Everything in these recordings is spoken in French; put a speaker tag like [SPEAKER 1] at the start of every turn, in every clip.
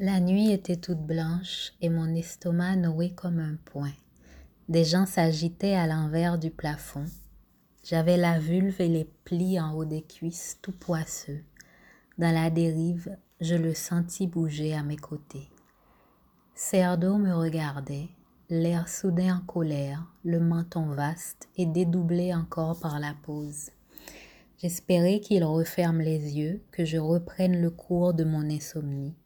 [SPEAKER 1] La nuit était toute blanche et mon estomac noué comme un poing. Des gens s'agitaient à l'envers du plafond. J'avais la vulve et les plis en haut des cuisses tout poisseux. Dans la dérive, je le sentis bouger à mes côtés. Cerdo me regardait, l'air soudain en colère, le menton vaste et dédoublé encore par la pause. J'espérais qu'il referme les yeux, que je reprenne le cours de mon insomnie.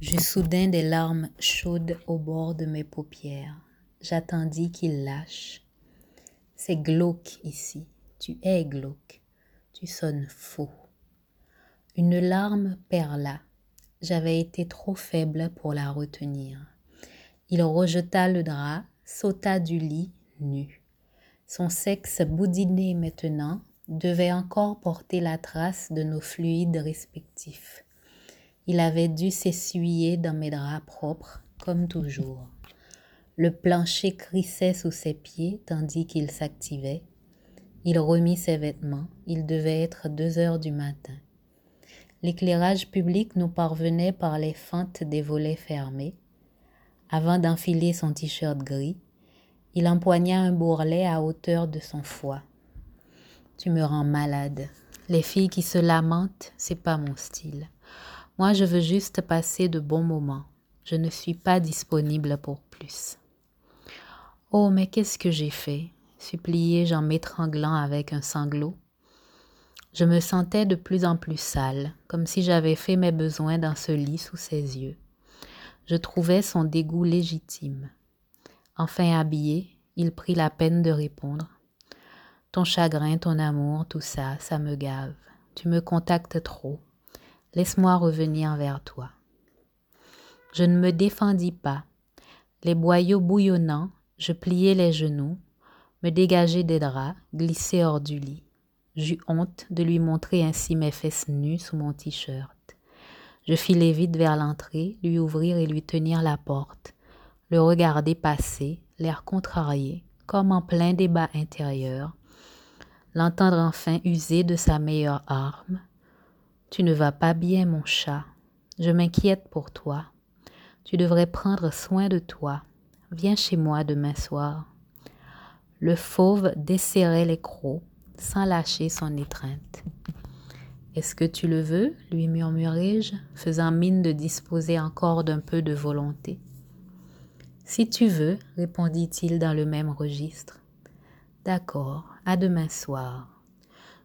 [SPEAKER 1] J'eus soudain des larmes chaudes au bord de mes paupières. J'attendis qu'il lâche. C'est glauque ici. Tu es glauque. Tu sonnes faux. Une larme perla. J'avais été trop faible pour la retenir. Il rejeta le drap, sauta du lit, nu. Son sexe boudiné maintenant devait encore porter la trace de nos fluides respectifs. Il avait dû s'essuyer dans mes draps propres, comme toujours. Le plancher crissait sous ses pieds tandis qu'il s'activait. Il remit ses vêtements. Il devait être deux heures du matin. L'éclairage public nous parvenait par les fentes des volets fermés. Avant d'enfiler son t-shirt gris, il empoigna un bourrelet à hauteur de son foie. Tu me rends malade. Les filles qui se lamentent, c'est pas mon style. Moi, je veux juste passer de bons moments. Je ne suis pas disponible pour plus. Oh, mais qu'est-ce que j'ai fait? Suppliai-je en m'étranglant avec un sanglot. Je me sentais de plus en plus sale, comme si j'avais fait mes besoins dans ce lit sous ses yeux. Je trouvais son dégoût légitime. Enfin habillé, il prit la peine de répondre. Ton chagrin, ton amour, tout ça, ça me gave. Tu me contactes trop. Laisse-moi revenir vers toi. Je ne me défendis pas. Les boyaux bouillonnants, je pliai les genoux, me dégageai des draps, glissai hors du lit. J'eus honte de lui montrer ainsi mes fesses nues sous mon t-shirt. Je filai vite vers l'entrée, lui ouvrir et lui tenir la porte, le regarder passer, l'air contrarié, comme en plein débat intérieur, l'entendre enfin user de sa meilleure arme. Tu ne vas pas bien, mon chat. Je m'inquiète pour toi. Tu devrais prendre soin de toi. Viens chez moi demain soir. Le fauve desserrait les sans lâcher son étreinte. Est-ce que tu le veux? lui murmurai-je, faisant mine de disposer encore d'un peu de volonté. Si tu veux, répondit-il dans le même registre. D'accord, à demain soir.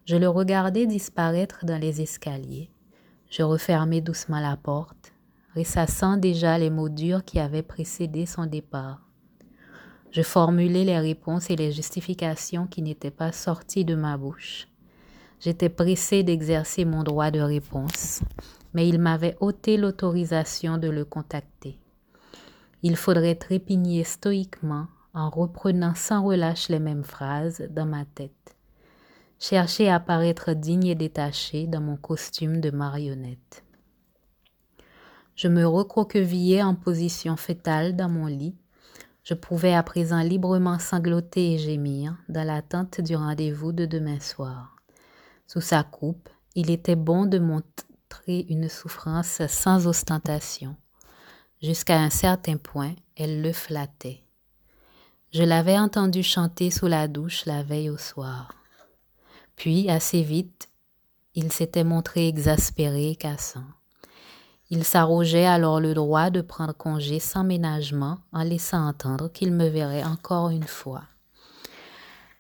[SPEAKER 1] Je le regardai disparaître dans les escaliers. Je refermai doucement la porte, ressassant déjà les mots durs qui avaient précédé son départ. Je formulai les réponses et les justifications qui n'étaient pas sorties de ma bouche. J'étais pressé d'exercer mon droit de réponse, mais il m'avait ôté l'autorisation de le contacter. Il faudrait trépigner stoïquement en reprenant sans relâche les mêmes phrases dans ma tête. Chercher à paraître digne et détaché dans mon costume de marionnette. Je me recroquevillais en position fétale dans mon lit. Je pouvais à présent librement sangloter et gémir dans l'attente du rendez-vous de demain soir. Sous sa coupe, il était bon de montrer une souffrance sans ostentation. Jusqu'à un certain point, elle le flattait. Je l'avais entendu chanter sous la douche la veille au soir. Puis, assez vite, il s'était montré exaspéré et cassant. Il s'arrogeait alors le droit de prendre congé sans ménagement en laissant entendre qu'il me verrait encore une fois.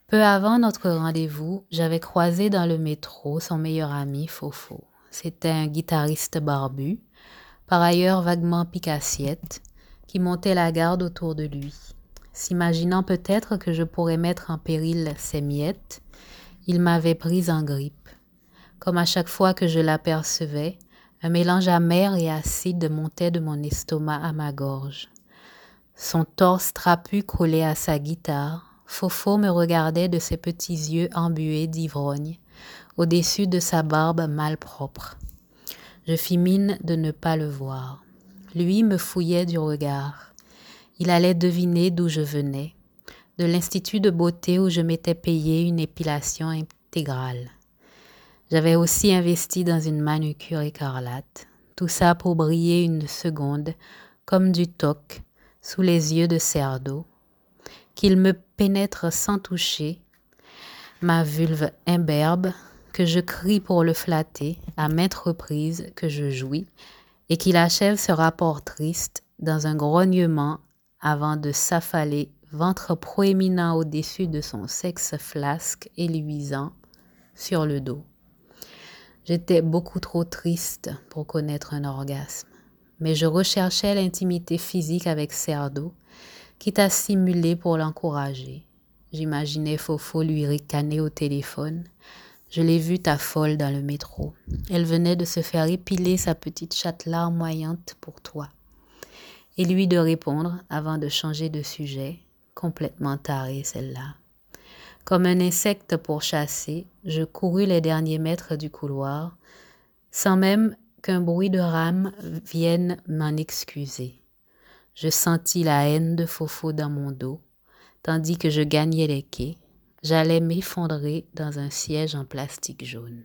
[SPEAKER 1] Peu avant notre rendez-vous, j'avais croisé dans le métro son meilleur ami Fofo. C'était un guitariste barbu, par ailleurs vaguement picassiette, qui montait la garde autour de lui. S'imaginant peut-être que je pourrais mettre en péril ses miettes, il m'avait prise en grippe. Comme à chaque fois que je l'apercevais, un mélange amer et acide montait de mon estomac à ma gorge. Son torse trapu collé à sa guitare, Fofo me regardait de ses petits yeux embués d'ivrogne, au-dessus de sa barbe malpropre. Je fis mine de ne pas le voir. Lui me fouillait du regard. Il allait deviner d'où je venais, de l'institut de beauté où je m'étais payé une épilation intégrale. J'avais aussi investi dans une manucure écarlate. tout ça pour briller une seconde, comme du toc, sous les yeux de Cerdo, qu'il me pénètre sans toucher, ma vulve imberbe, que je crie pour le flatter à maintes reprises que je jouis, et qu'il achève ce rapport triste dans un grognement avant de s'affaler, ventre proéminent au-dessus de son sexe flasque et luisant, sur le dos. J'étais beaucoup trop triste pour connaître un orgasme, mais je recherchais l'intimité physique avec Cerdo, quitte à simuler pour l'encourager. J'imaginais Fofo lui ricaner au téléphone. Je l'ai vue ta folle dans le métro. Elle venait de se faire épiler sa petite chatte larmoyante pour toi. Et lui de répondre avant de changer de sujet, complètement tarée celle-là. Comme un insecte pour chasser, je courus les derniers mètres du couloir, sans même qu'un bruit de rame vienne m'en excuser. Je sentis la haine de Fofo dans mon dos, tandis que je gagnais les quais, j'allais m'effondrer dans un siège en plastique jaune.